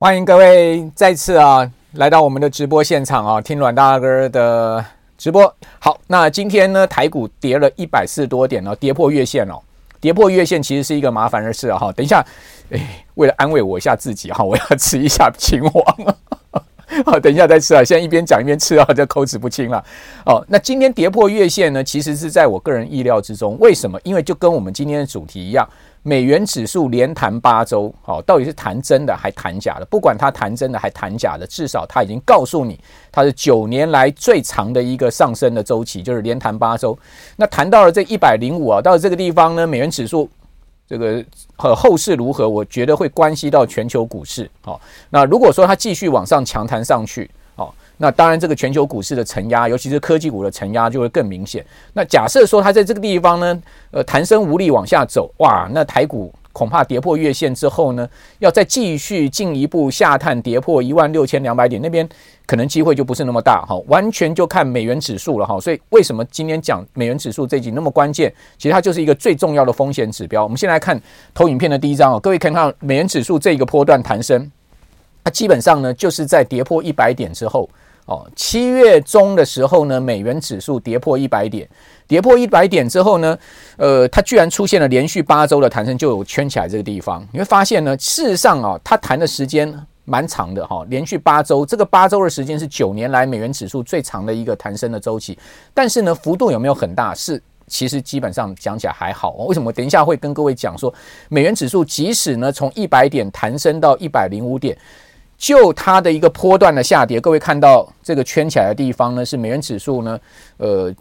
欢迎各位再次啊来到我们的直播现场啊，听阮大哥的直播。好，那今天呢，台股跌了一百四十多点哦，跌破月线哦，跌破月线其实是一个麻烦的事啊。哈，等一下，哎，为了安慰我一下自己哈，我要吃一下秦王。好，等一下再吃啊！现在一边讲一边吃啊，这口齿不清了。哦，那今天跌破月线呢，其实是在我个人意料之中。为什么？因为就跟我们今天的主题一样，美元指数连弹八周。好，到底是弹真的还弹假的？不管它弹真的还弹假的，至少它已经告诉你，它是九年来最长的一个上升的周期，就是连弹八周。那弹到了这一百零五啊，到了这个地方呢，美元指数。这个和后市如何，我觉得会关系到全球股市。好，那如果说它继续往上强弹上去，那当然这个全球股市的承压，尤其是科技股的承压就会更明显。那假设说它在这个地方呢，呃，弹升无力往下走，哇，那台股。恐怕跌破月线之后呢，要再继续进一步下探，跌破一万六千两百点那边，可能机会就不是那么大哈。完全就看美元指数了哈。所以为什么今天讲美元指数这集那么关键？其实它就是一个最重要的风险指标。我们先来看投影片的第一张哦，各位看看美元指数这一个波段弹升，它基本上呢就是在跌破一百点之后哦。七月中的时候呢，美元指数跌破一百点。跌破一百点之后呢，呃，它居然出现了连续八周的弹升，就有圈起来这个地方。你会发现呢，事实上啊，它弹的时间蛮长的哈，连续八周，这个八周的时间是九年来美元指数最长的一个弹升的周期。但是呢，幅度有没有很大？是，其实基本上讲起来还好。为什么？等一下会跟各位讲说，美元指数即使呢从一百点弹升到一百零五点，就它的一个波段的下跌，各位看到这个圈起来的地方呢，是美元指数呢，呃。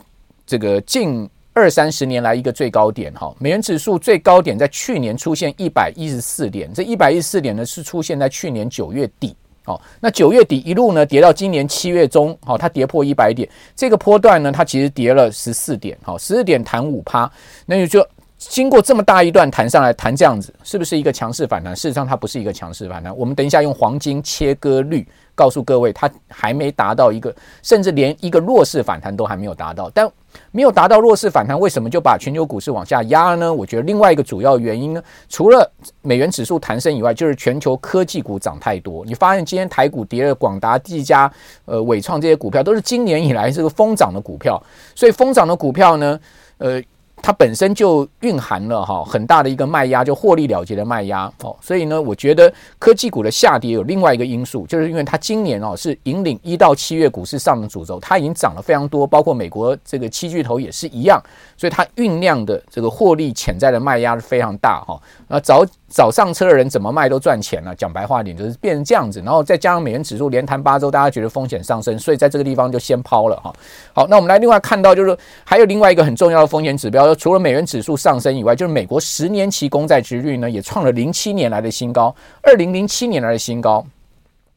这个近二三十年来一个最高点哈，美元指数最高点在去年出现一百一十四点，这一百一十四点呢是出现在去年九月底，哦，那九月底一路呢跌到今年七月中，好，它跌破一百点，这个波段呢它其实跌了十四点，好，十四点弹五趴，那就就经过这么大一段弹上来，弹这样子，是不是一个强势反弹？事实上它不是一个强势反弹，我们等一下用黄金切割率。告诉各位，它还没达到一个，甚至连一个弱势反弹都还没有达到。但没有达到弱势反弹，为什么就把全球股市往下压呢？我觉得另外一个主要原因呢，除了美元指数弹升以外，就是全球科技股涨太多。你发现今天台股跌了，广达、技嘉、呃伟创这些股票都是今年以来这个疯涨的股票，所以疯涨的股票呢，呃。它本身就蕴含了哈很大的一个卖压，就获利了结的卖压哦，所以呢，我觉得科技股的下跌有另外一个因素，就是因为它今年哦是引领一到七月股市上的主轴，它已经涨了非常多，包括美国这个七巨头也是一样，所以它酝酿的这个获利潜在的卖压是非常大哈。那早早上车的人怎么卖都赚钱了，讲白话点就是变成这样子，然后再加上美元指数连弹八周，大家觉得风险上升，所以在这个地方就先抛了哈。好，那我们来另外看到就是还有另外一个很重要的风险指标。除了美元指数上升以外，就是美国十年期公债殖率呢，也创了零七年来的新高，二零零七年来的新高，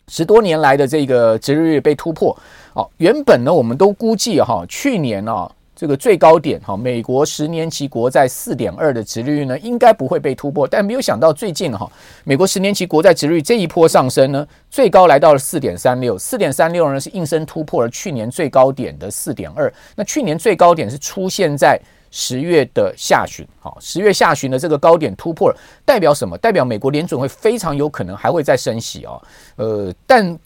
十多年来的这个殖利率被突破。哦，原本呢，我们都估计哈，去年啊。这个最高点哈，美国十年期国债四点二的殖利率呢，应该不会被突破，但没有想到最近哈，美国十年期国债殖利率这一波上升呢，最高来到了四点三六，四点三六呢是应声突破了去年最高点的四点二。那去年最高点是出现在十月的下旬，好，十月下旬的这个高点突破了，代表什么？代表美国联准会非常有可能还会再升息啊，呃，但。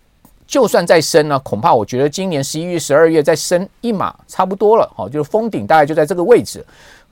就算再升呢，恐怕我觉得今年十一月、十二月再升一码差不多了，好，就是封顶大概就在这个位置。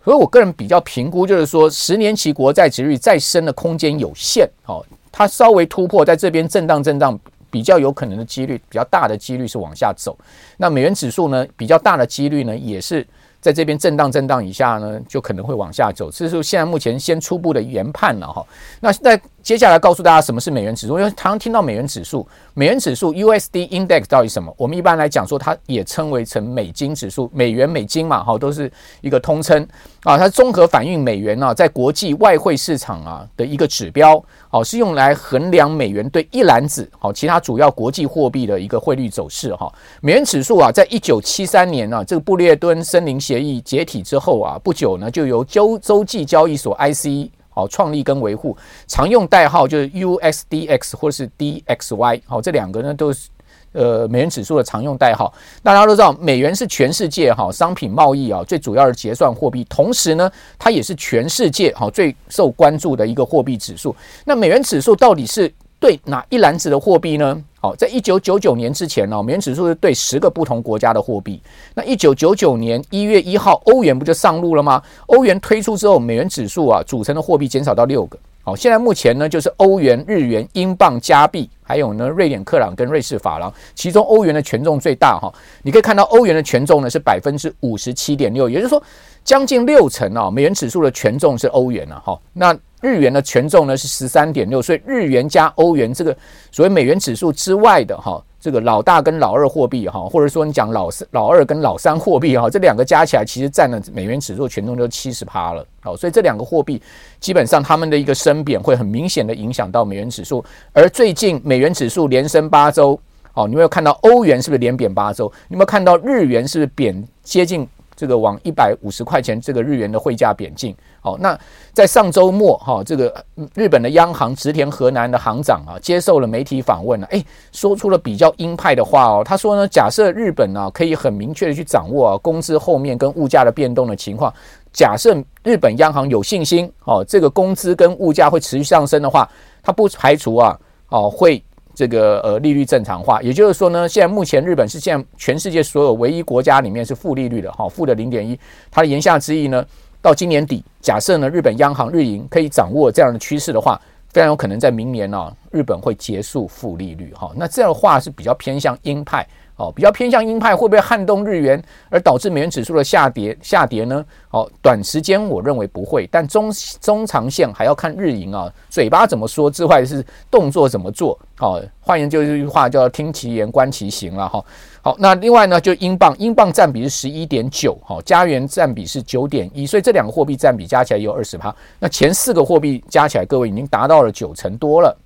所以我个人比较评估，就是说十年期国债殖率再升的空间有限，好，它稍微突破在这边震荡震荡，比较有可能的几率，比较大的几率是往下走。那美元指数呢，比较大的几率呢，也是在这边震荡震荡以下呢，就可能会往下走。这是现在目前先初步的研判了哈。那在。接下来告诉大家什么是美元指数，因为常常听到美元指数，美元指数 USD Index 到底什么？我们一般来讲说，它也称为成美金指数，美元、美金嘛，哈，都是一个通称啊。它综合反映美元啊，在国际外汇市场啊的一个指标，好，是用来衡量美元对一篮子好其他主要国际货币的一个汇率走势哈。美元指数啊，在一九七三年啊，这个布列敦森林协议解体之后啊，不久呢，就由洲洲际交易所 IC。好，创立跟维护常用代号就是 USDX 或者是 DXY，好，这两个呢都是呃美元指数的常用代号。大家都知道，美元是全世界哈商品贸易啊最主要的结算货币，同时呢，它也是全世界哦最受关注的一个货币指数。那美元指数到底是对哪一篮子的货币呢？好，在一九九九年之前呢，美元指数是对十个不同国家的货币。那一九九九年一月一号，欧元不就上路了吗？欧元推出之后，美元指数啊组成的货币减少到六个。好，现在目前呢就是欧元、日元、英镑、加币，还有呢瑞典克朗跟瑞士法郎。其中欧元的权重最大哈，你可以看到欧元的权重呢是百分之五十七点六，也就是说将近六成啊，美元指数的权重是欧元了哈。那日元的权重呢是十三点六，所以日元加欧元这个所谓美元指数之外的哈，这个老大跟老二货币哈，或者说你讲老三老二跟老三货币哈，这两个加起来其实占了美元指数权重就七十趴了。好，所以这两个货币基本上他们的一个升贬会很明显的影响到美元指数。而最近美元指数连升八周，好，你有没有看到欧元是不是连贬八周？你有没有看到日元是不是贬接近？这个往一百五十块钱这个日元的汇价贬进，好，那在上周末哈，这个日本的央行植田和南的行长啊，接受了媒体访问了，诶，说出了比较鹰派的话哦，他说呢，假设日本呢可以很明确的去掌握啊工资后面跟物价的变动的情况，假设日本央行有信心哦，这个工资跟物价会持续上升的话，他不排除啊哦会。这个呃利率正常化，也就是说呢，现在目前日本是现在全世界所有唯一国家里面是负利率的哈，负的零点一。它的言下之意呢，到今年底，假设呢日本央行日银可以掌握这样的趋势的话，非常有可能在明年呢、日本会结束负利率哈。那这样的话是比较偏向鹰派。哦，比较偏向鹰派，会不会撼动日元而导致美元指数的下跌？下跌呢？哦，短时间我认为不会，但中中长线还要看日银啊，嘴巴怎么说之外是动作怎么做。哦，换言之，这句话叫听其言观其行了哈。好，那另外呢，就英镑，英镑占比是十一点九，哈，加元占比是九点一，所以这两个货币占比加起来也有二十趴。那前四个货币加起来，各位已经达到了九成多了，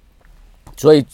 所以。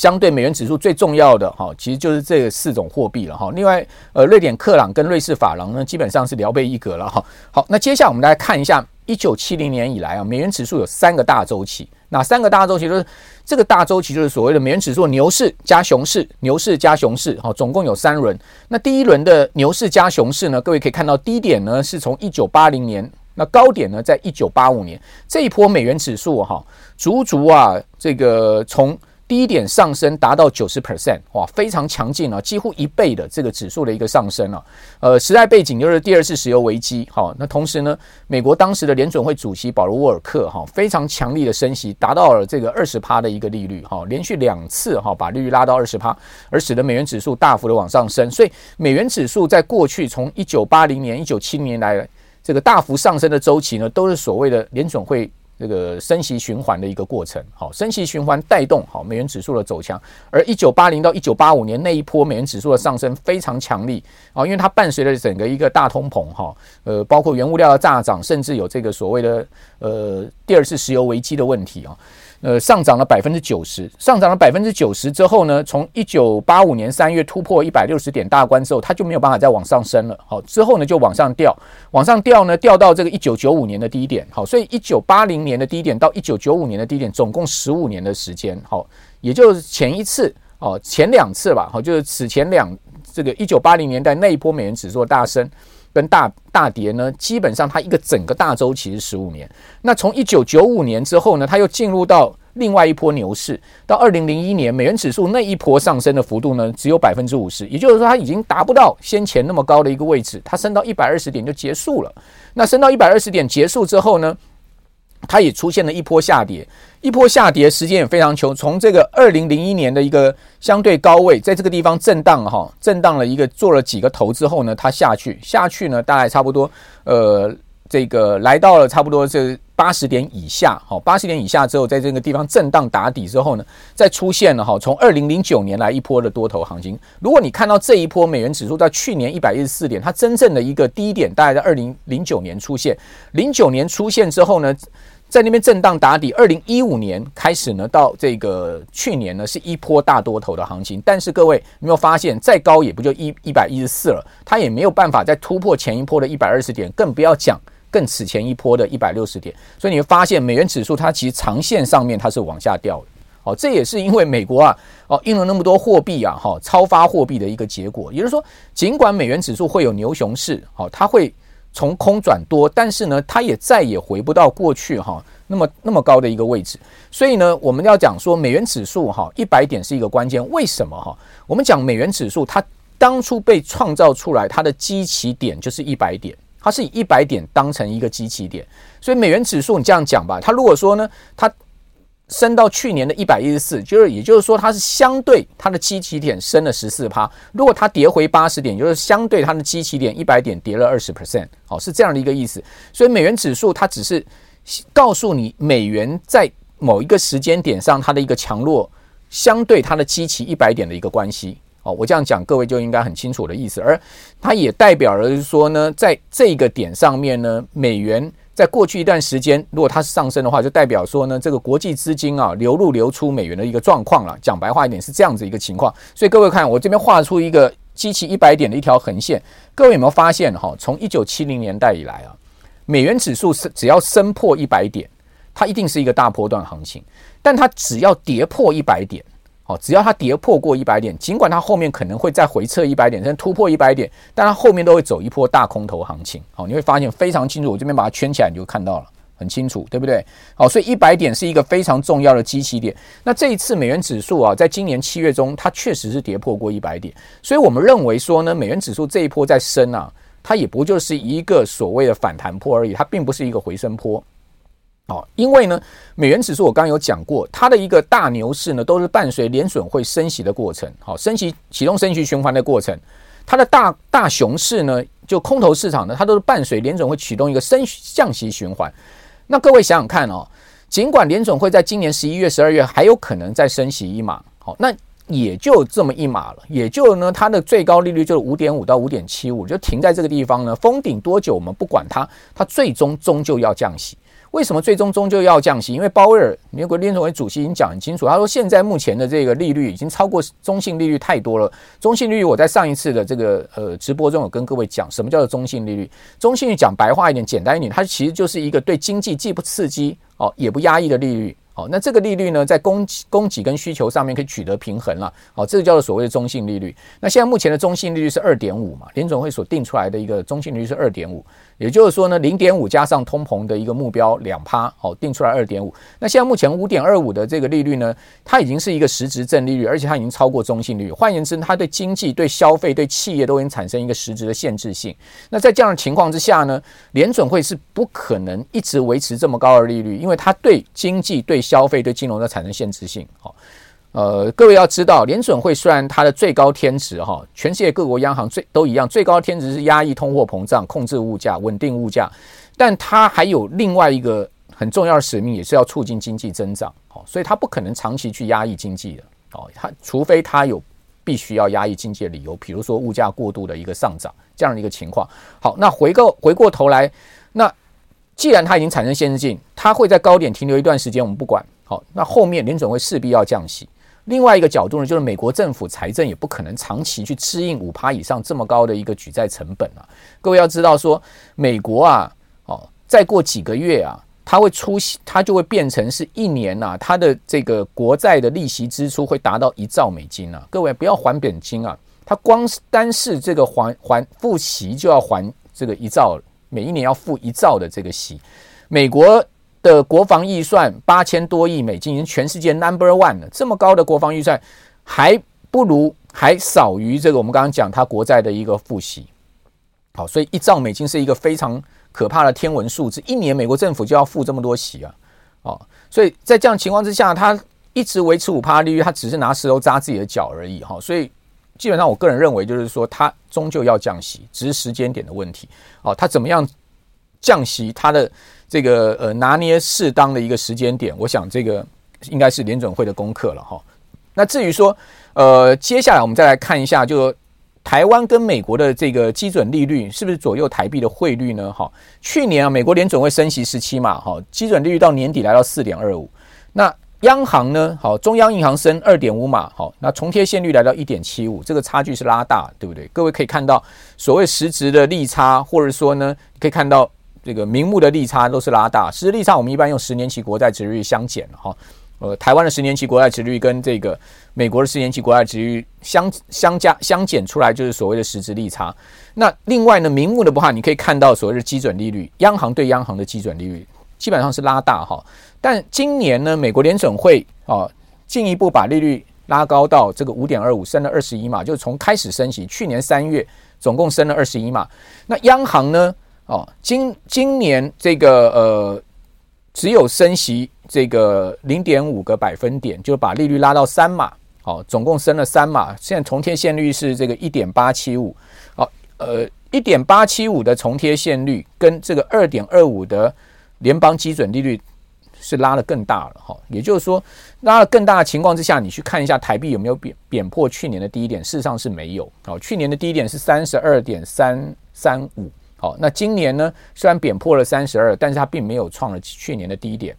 相对美元指数最重要的哈，其实就是这四种货币了哈。另外，呃，瑞典克朗跟瑞士法郎呢，基本上是聊备一格了哈。好，那接下来我们来看一下，一九七零年以来啊，美元指数有三个大周期。哪三个大周期？就是这个大周期，就是所谓的美元指数牛市加熊市，牛市加熊市，哈，总共有三轮。那第一轮的牛市加熊市呢，各位可以看到低点呢是从一九八零年，那高点呢在一九八五年。这一波美元指数哈，足足啊，这个从低点上升达到九十 percent，哇，非常强劲啊，几乎一倍的这个指数的一个上升啊。呃，时代背景就是第二次石油危机，好，那同时呢，美国当时的联准会主席保罗沃尔克哈，非常强力的升息，达到了这个二十趴的一个利率，哈，连续两次哈把利率拉到二十趴，而使得美元指数大幅的往上升。所以美元指数在过去从一九八零年、一九七零年来这个大幅上升的周期呢，都是所谓的联准会。这个升息循环的一个过程，好，升息循环带动好美元指数的走强，而一九八零到一九八五年那一波美元指数的上升非常强力啊，因为它伴随着整个一个大通膨哈，呃，包括原物料的大涨，甚至有这个所谓的呃第二次石油危机的问题啊。呃，上涨了百分之九十，上涨了百分之九十之后呢，从一九八五年三月突破一百六十点大关之后，它就没有办法再往上升了。好，之后呢就往上掉，往上掉呢掉到这个一九九五年的低点。好，所以一九八零年的低点到一九九五年的低点，总共十五年的时间。好，也就是前一次哦，前两次吧。好，就是此前两这个一九八零年代那一波美元指数大升跟大大跌呢，基本上它一个整个大周期是十五年。那从一九九五年之后呢，它又进入到另外一波牛市。到二零零一年，美元指数那一波上升的幅度呢，只有百分之五十，也就是说它已经达不到先前那么高的一个位置，它升到一百二十点就结束了。那升到一百二十点结束之后呢，它也出现了一波下跌，一波下跌时间也非常久，从这个二零零一年的一个相对高位，在这个地方震荡哈，震荡了一个做了几个头之后呢，它下去下去呢，大概差不多呃，这个来到了差不多这八十点以下，好，八十点以下之后，在这个地方震荡打底之后呢，再出现了哈，从二零零九年来一波的多头行情。如果你看到这一波美元指数在去年一百一十四点，它真正的一个低点大概在二零零九年出现，零九年出现之后呢，在那边震荡打底，二零一五年开始呢，到这个去年呢，是一波大多头的行情。但是各位，有没有发现，再高也不就一一百一十四了，它也没有办法再突破前一波的一百二十点，更不要讲更此前一波的一百六十点。所以你会发现，美元指数它其实长线上面它是往下掉的。好，这也是因为美国啊，哦印了那么多货币啊，哈，超发货币的一个结果。也就是说，尽管美元指数会有牛熊市，好，它会。从空转多，但是呢，它也再也回不到过去哈那么那么高的一个位置。所以呢，我们要讲说美元指数哈一百点是一个关键。为什么哈？我们讲美元指数，它当初被创造出来，它的基起点就是一百点，它是以一百点当成一个基期点。所以美元指数你这样讲吧，它如果说呢，它升到去年的一百一十四，就是也就是说它是相对它的基期点升了十四趴。如果它跌回八十点，就是相对它的基期点一百点跌了二十 percent，好，是这样的一个意思。所以美元指数它只是告诉你美元在某一个时间点上它的一个强弱，相对它的基期一百点的一个关系。哦，我这样讲各位就应该很清楚的意思。而它也代表了说呢，在这个点上面呢，美元。在过去一段时间，如果它是上升的话，就代表说呢，这个国际资金啊流入流出美元的一个状况了。讲白话一点是这样子一个情况。所以各位看，我这边画出一个基期一百点的一条横线。各位有没有发现哈？从一九七零年代以来啊，美元指数是只要升破一百点，它一定是一个大波段行情。但它只要跌破一百点。哦，只要它跌破过一百点，尽管它后面可能会再回撤一百点，甚至突破一百点，但它后面都会走一波大空头行情。好，你会发现非常清楚。我这边把它圈起来，你就看到了，很清楚，对不对？好，所以一百点是一个非常重要的基期点。那这一次美元指数啊，在今年七月中，它确实是跌破过一百点，所以我们认为说呢，美元指数这一波在升啊，它也不就是一个所谓的反弹波而已，它并不是一个回升波。哦，因为呢，美元指数我刚刚有讲过，它的一个大牛市呢，都是伴随联准会升息的过程，好，升息启动升息循环的过程。它的大大熊市呢，就空头市场呢，它都是伴随联准会启动一个升降息循环。那各位想想看哦，尽管联准会在今年十一月、十二月还有可能再升息一码，好，那也就这么一码了，也就呢，它的最高利率就是五点五到五点七五，就停在这个地方呢，封顶多久我们不管它，它最终终究要降息。为什么最终终究要降息？因为鲍威尔美国联准会主席已经讲很清楚，他说现在目前的这个利率已经超过中性利率太多了。中性利率我在上一次的这个呃直播中有跟各位讲，什么叫做中性利率？中性率讲白话一点、简单一点，它其实就是一个对经济既不刺激哦也不压抑的利率。哦，那这个利率呢，在供供给跟需求上面可以取得平衡了。哦，这个叫做所谓的中性利率。那现在目前的中性利率是二点五嘛？联准会所定出来的一个中性利率是二点五。也就是说呢，零点五加上通膨的一个目标两趴，好，定出来二点五。那现在目前五点二五的这个利率呢，它已经是一个实质正利率，而且它已经超过中性率。换言之，它对经济、对消费、对企业都已经产生一个实质的限制性。那在这样的情况之下呢，联准会是不可能一直维持这么高的利率，因为它对经济、对消费、对金融都产生限制性。好。呃，各位要知道，联准会虽然它的最高天职哈，全世界各国央行最都一样，最高天职是压抑通货膨胀、控制物价、稳定物价，但它还有另外一个很重要的使命，也是要促进经济增长。好，所以它不可能长期去压抑经济的。哦，它除非它有必须要压抑经济的理由，比如说物价过度的一个上涨这样的一个情况。好，那回过回过头来，那既然它已经产生限制性，它会在高点停留一段时间，我们不管。好，那后面联准会势必要降息。另外一个角度呢，就是美国政府财政也不可能长期去吃应五趴以上这么高的一个举债成本啊。各位要知道说，美国啊，哦，再过几个月啊，它会出现，它就会变成是一年呐，它的这个国债的利息支出会达到一兆美金啊。各位不要还本金啊，它光是单是这个还还付息就要还这个一兆，每一年要付一兆的这个息，美国。的国防预算八千多亿美金，已经全世界 number one 了。这么高的国防预算，还不如还少于这个我们刚刚讲它国债的一个付息。好，所以一兆美金是一个非常可怕的天文数字，一年美国政府就要付这么多息啊！哦，所以在这样情况之下，它一直维持五趴利率，它只是拿石头扎自己的脚而已。哈，所以基本上我个人认为，就是说它终究要降息，只是时间点的问题。哦，它怎么样降息，它的。这个呃拿捏适当的一个时间点，我想这个应该是联准会的功课了哈。那至于说呃接下来我们再来看一下，就台湾跟美国的这个基准利率是不是左右台币的汇率呢？哈，去年啊美国联准会升息十七码哈，基准利率到年底来到四点二五。那央行呢？好，中央银行升二点五码，好，那重贴现率来到一点七五，这个差距是拉大，对不对？各位可以看到所谓实质的利差，或者说呢，可以看到。这个名目的利差都是拉大，实质利差我们一般用十年期国债殖利率相减哈。呃，台湾的十年期国债殖利率跟这个美国的十年期国债殖利率相相加相减出来，就是所谓的实质利差。那另外呢，名目的不话，你可以看到所谓的基准利率，央行对央行的基准利率，基本上是拉大哈。但今年呢，美国联准会啊进一步把利率拉高到这个五点二五，升了二十一码，就是从开始升息，去年三月总共升了二十一码。那央行呢，哦，今今年这个呃只有升息这个零点五个百分点，就把利率拉到三码，哦，总共升了三码。现在重贴现率是这个一点八七五，哦，呃。一点八七五的重贴现率跟这个二点二五的联邦基准利率是拉得更大了哈，也就是说拉了更大的情况之下，你去看一下台币有没有贬贬破去年的低点，事实上是没有哦。去年的低点是三十二点三三五，好，那今年呢虽然贬破了三十二，但是它并没有创了去年的低点，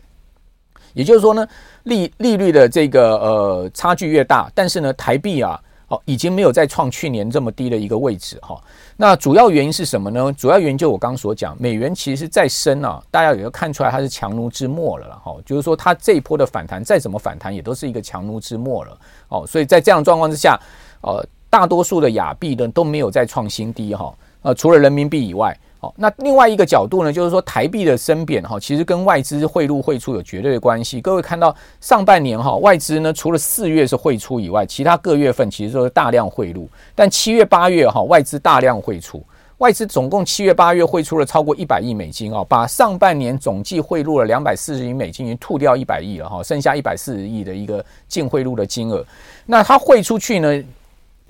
也就是说呢利利率的这个呃差距越大，但是呢台币啊。哦，已经没有再创去年这么低的一个位置哈。那主要原因是什么呢？主要原因就我刚刚所讲，美元其实再升啊，大家也都看出来它是强弩之末了哈。就是说，它这一波的反弹再怎么反弹，也都是一个强弩之末了哦。所以在这样状况之下，呃，大多数的亚币呢都没有再创新低哈。呃，除了人民币以外。好，那另外一个角度呢，就是说台币的升贬哈，其实跟外资汇入汇出有绝对的关系。各位看到上半年哈，外资呢除了四月是汇出以外，其他各月份其实都是大量汇入。但七月、八月哈，外资大量汇出，外资总共七月、八月汇出了超过一百亿美金啊，把上半年总计汇入了两百四十亿美金，已经吐掉一百亿了哈，剩下一百四十亿的一个净汇入的金额。那它汇出去呢？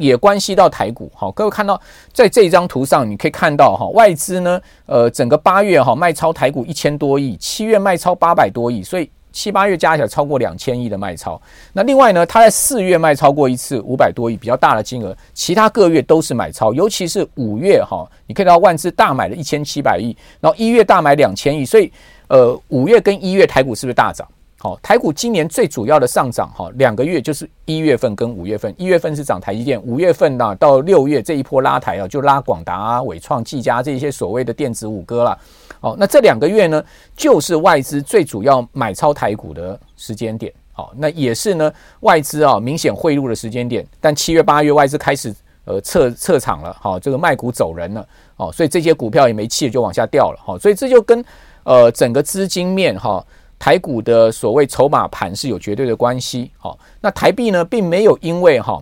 也关系到台股，好，各位看到在这张图上，你可以看到哈，外资呢，呃，整个八月哈卖超台股一千多亿，七月卖超八百多亿，所以七八月加起来超过两千亿的卖超。那另外呢，它在四月卖超过一次五百多亿，比较大的金额，其他各月都是买超，尤其是五月哈，你可以看到万资大买了一千七百亿，然后一月大买两千亿，所以呃，五月跟一月台股是不是大涨？好，台股今年最主要的上涨哈，两个月就是一月份跟五月份。一月份是涨台积电，五月份呢到六月这一波拉抬啊，就拉广达啊、纬创、技嘉这些所谓的电子五哥了。好，那这两个月呢，就是外资最主要买超台股的时间点。好，那也是呢外资啊明显汇入的时间点。但七月、八月外资开始呃撤撤场了，好，这个卖股走人了。好，所以这些股票也没气就往下掉了。好，所以这就跟呃整个资金面哈。台股的所谓筹码盘是有绝对的关系，好，那台币呢，并没有因为哈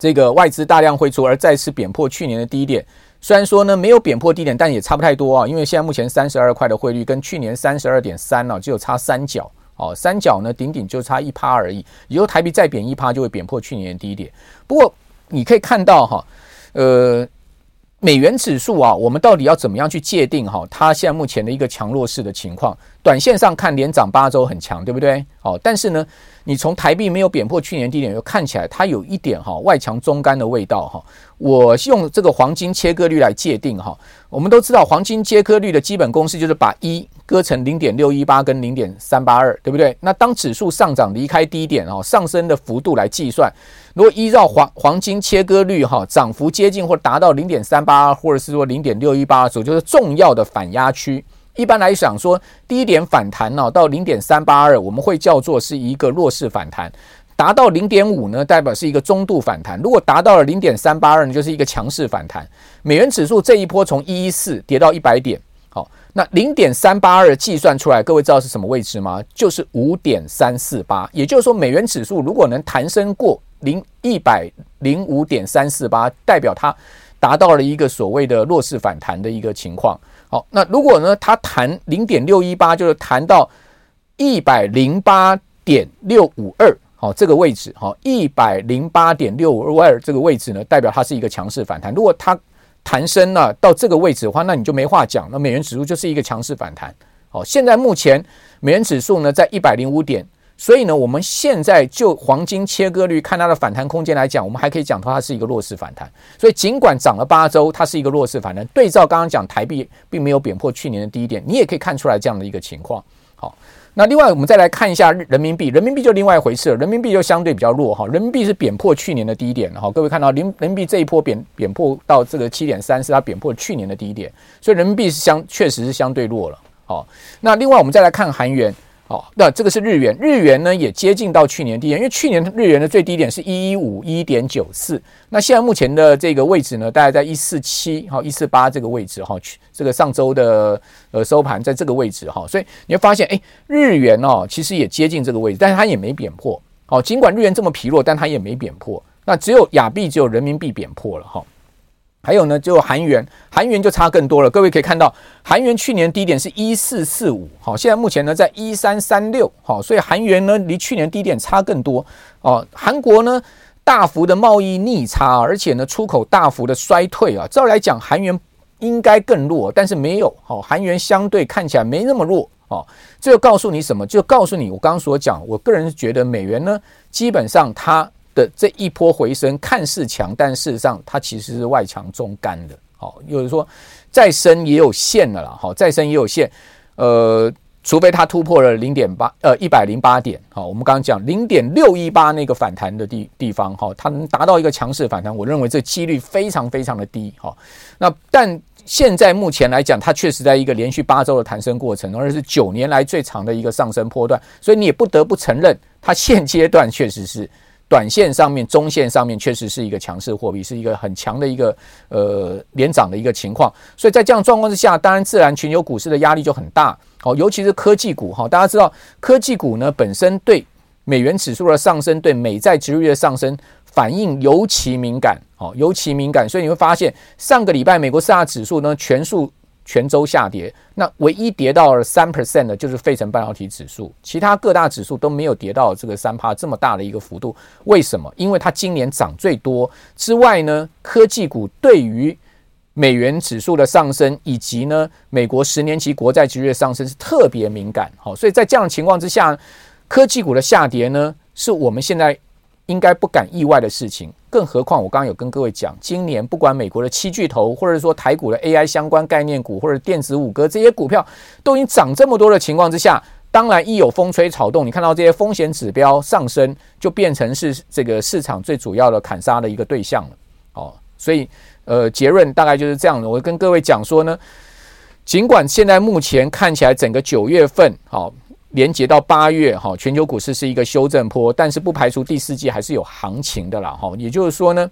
这个外资大量汇出而再次贬破去年的低点。虽然说呢没有贬破低点，但也差不太多啊，因为现在目前三十二块的汇率跟去年三十二点三呢，只有差三角，哦，三角呢顶顶就差一趴而已。以后台币再贬一趴，就会贬破去年的低点。不过你可以看到哈，呃。美元指数啊，我们到底要怎么样去界定哈？它现在目前的一个强弱势的情况，短线上看连涨八周很强，对不对？好，但是呢，你从台币没有贬破去年低点，又看起来它有一点哈外强中干的味道哈。我用这个黄金切割率来界定哈，我们都知道黄金切割率的基本公式就是把一割成零点六一八跟零点三八二，对不对？那当指数上涨离开低点哦，上升的幅度来计算。如果依照黄黄金切割率哈，涨幅接近或达到零点三八二，或者是说零点六一八的时候，就是重要的反压区。一般来讲说，低点反弹呢到零点三八二，我们会叫做是一个弱势反弹；达到零点五呢，代表是一个中度反弹；如果达到了零点三八二呢，就是一个强势反弹。美元指数这一波从一一四跌到一百点，好，那零点三八二计算出来，各位知道是什么位置吗？就是五点三四八。也就是说，美元指数如果能弹升过。零一百零五点三四八，代表它达到了一个所谓的弱势反弹的一个情况。好，那如果呢，它弹零点六一八，就是弹到一百零八点六五二，好，这个位置，好，一百零八点六五二这个位置呢，代表它是一个强势反弹。如果它弹升了到这个位置的话，那你就没话讲，那美元指数就是一个强势反弹。好，现在目前美元指数呢在一百零五点。所以呢，我们现在就黄金切割率看它的反弹空间来讲，我们还可以讲它是一个弱势反弹。所以尽管涨了八周，它是一个弱势反弹。对照刚刚讲台币并没有贬破去年的低点，你也可以看出来这样的一个情况。好，那另外我们再来看一下人民币，人民币就另外一回事了。人民币就相对比较弱哈，人民币是贬破去年的低点哈。各位看到人人民币这一波贬贬破到这个七点三，是它贬破去年的低点，所以人民币是相确实是相对弱了。好，那另外我们再来看韩元。好，那这个是日元，日元呢也接近到去年低点，因为去年日元的最低点是一一五一点九四，那现在目前的这个位置呢，大概在一四七好一四八这个位置哈，这个上周的呃收盘在这个位置哈，所以你会发现，哎，日元哦其实也接近这个位置，但是它也没贬破，好，尽管日元这么疲弱，但它也没贬破，那只有亚币只有人民币贬破了哈。还有呢，就韩元，韩元就差更多了。各位可以看到，韩元去年低点是一四四五，好，现在目前呢在一三三六，好，所以韩元呢离去年低点差更多哦。韩国呢大幅的贸易逆差，而且呢出口大幅的衰退啊。照来讲，韩元应该更弱，但是没有，好，韩元相对看起来没那么弱哦。这就告诉你什么？就告诉你我刚刚所讲，我个人觉得美元呢，基本上它。的这一波回升看似强，但事实上它其实是外强中干的。好，有人说再升也有限的啦。好，再升也有限。呃，除非它突破了零点八，呃，一百零八点。好，我们刚刚讲零点六一八那个反弹的地地方，哈，它能达到一个强势反弹，我认为这几率非常非常的低。好，那但现在目前来讲，它确实在一个连续八周的弹升过程，而是九年来最长的一个上升波段，所以你也不得不承认，它现阶段确实是。短线上面、中线上面确实是一个强势货币，是一个很强的一个呃连涨的一个情况。所以在这样状况之下，当然自然全球股市的压力就很大。好，尤其是科技股哈，大家知道科技股呢本身对美元指数的上升、对美债殖利率的上升反应尤其敏感，好，尤其敏感。所以你会发现上个礼拜美国四大指数呢全数。全周下跌，那唯一跌到了三 percent 的，就是费城半导体指数，其他各大指数都没有跌到这个三趴这么大的一个幅度。为什么？因为它今年涨最多之外呢，科技股对于美元指数的上升，以及呢美国十年期国债值率的上升是特别敏感。好，所以在这样的情况之下，科技股的下跌呢，是我们现在应该不敢意外的事情。更何况，我刚刚有跟各位讲，今年不管美国的七巨头，或者说台股的 AI 相关概念股，或者电子五哥这些股票都已经涨这么多的情况之下，当然一有风吹草动，你看到这些风险指标上升，就变成是这个市场最主要的砍杀的一个对象了。哦，所以呃，结论大概就是这样的。我跟各位讲说呢，尽管现在目前看起来整个九月份好。连接到八月哈，全球股市是一个修正坡，但是不排除第四季还是有行情的啦哈。也就是说呢，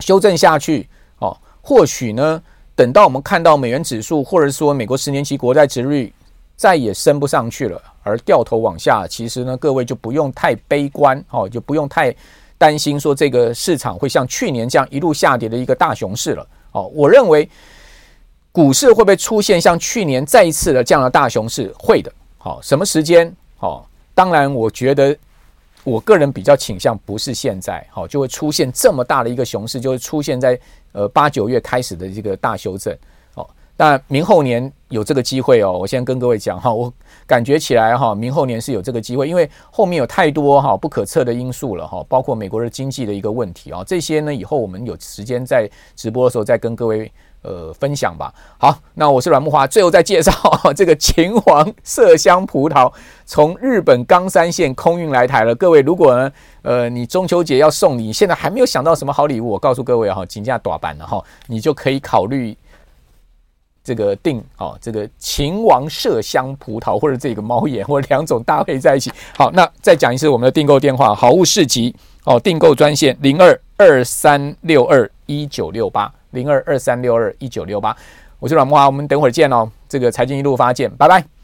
修正下去哦，或许呢，等到我们看到美元指数或者说美国十年期国债殖率再也升不上去了，而掉头往下，其实呢，各位就不用太悲观哦，就不用太担心说这个市场会像去年这样一路下跌的一个大熊市了哦。我认为股市会不会出现像去年再一次的这样的大熊市？会的。好，什么时间？好，当然，我觉得我个人比较倾向不是现在，好，就会出现这么大的一个熊市，就会出现在呃八九月开始的这个大修正。好，但明后年有这个机会哦。我先跟各位讲哈，我感觉起来哈，明后年是有这个机会，因为后面有太多哈不可测的因素了哈，包括美国的经济的一个问题啊，这些呢以后我们有时间在直播的时候再跟各位。呃，分享吧。好，那我是阮木华，最后再介绍这个秦王麝香葡萄从日本冈山县空运来台了。各位，如果呢，呃，你中秋节要送礼，现在还没有想到什么好礼物，我告诉各位哈，请假打板了哈，你就可以考虑这个订哦，这个秦王麝香葡萄或者这个猫眼，或者两种搭配在一起。好，那再讲一次我们的订购电话，好物市集哦，订购专线零二二三六二一九六八。零二二三六二一九六八，我是阮慕华，我们等会儿见哦。这个财经一路发见，拜拜。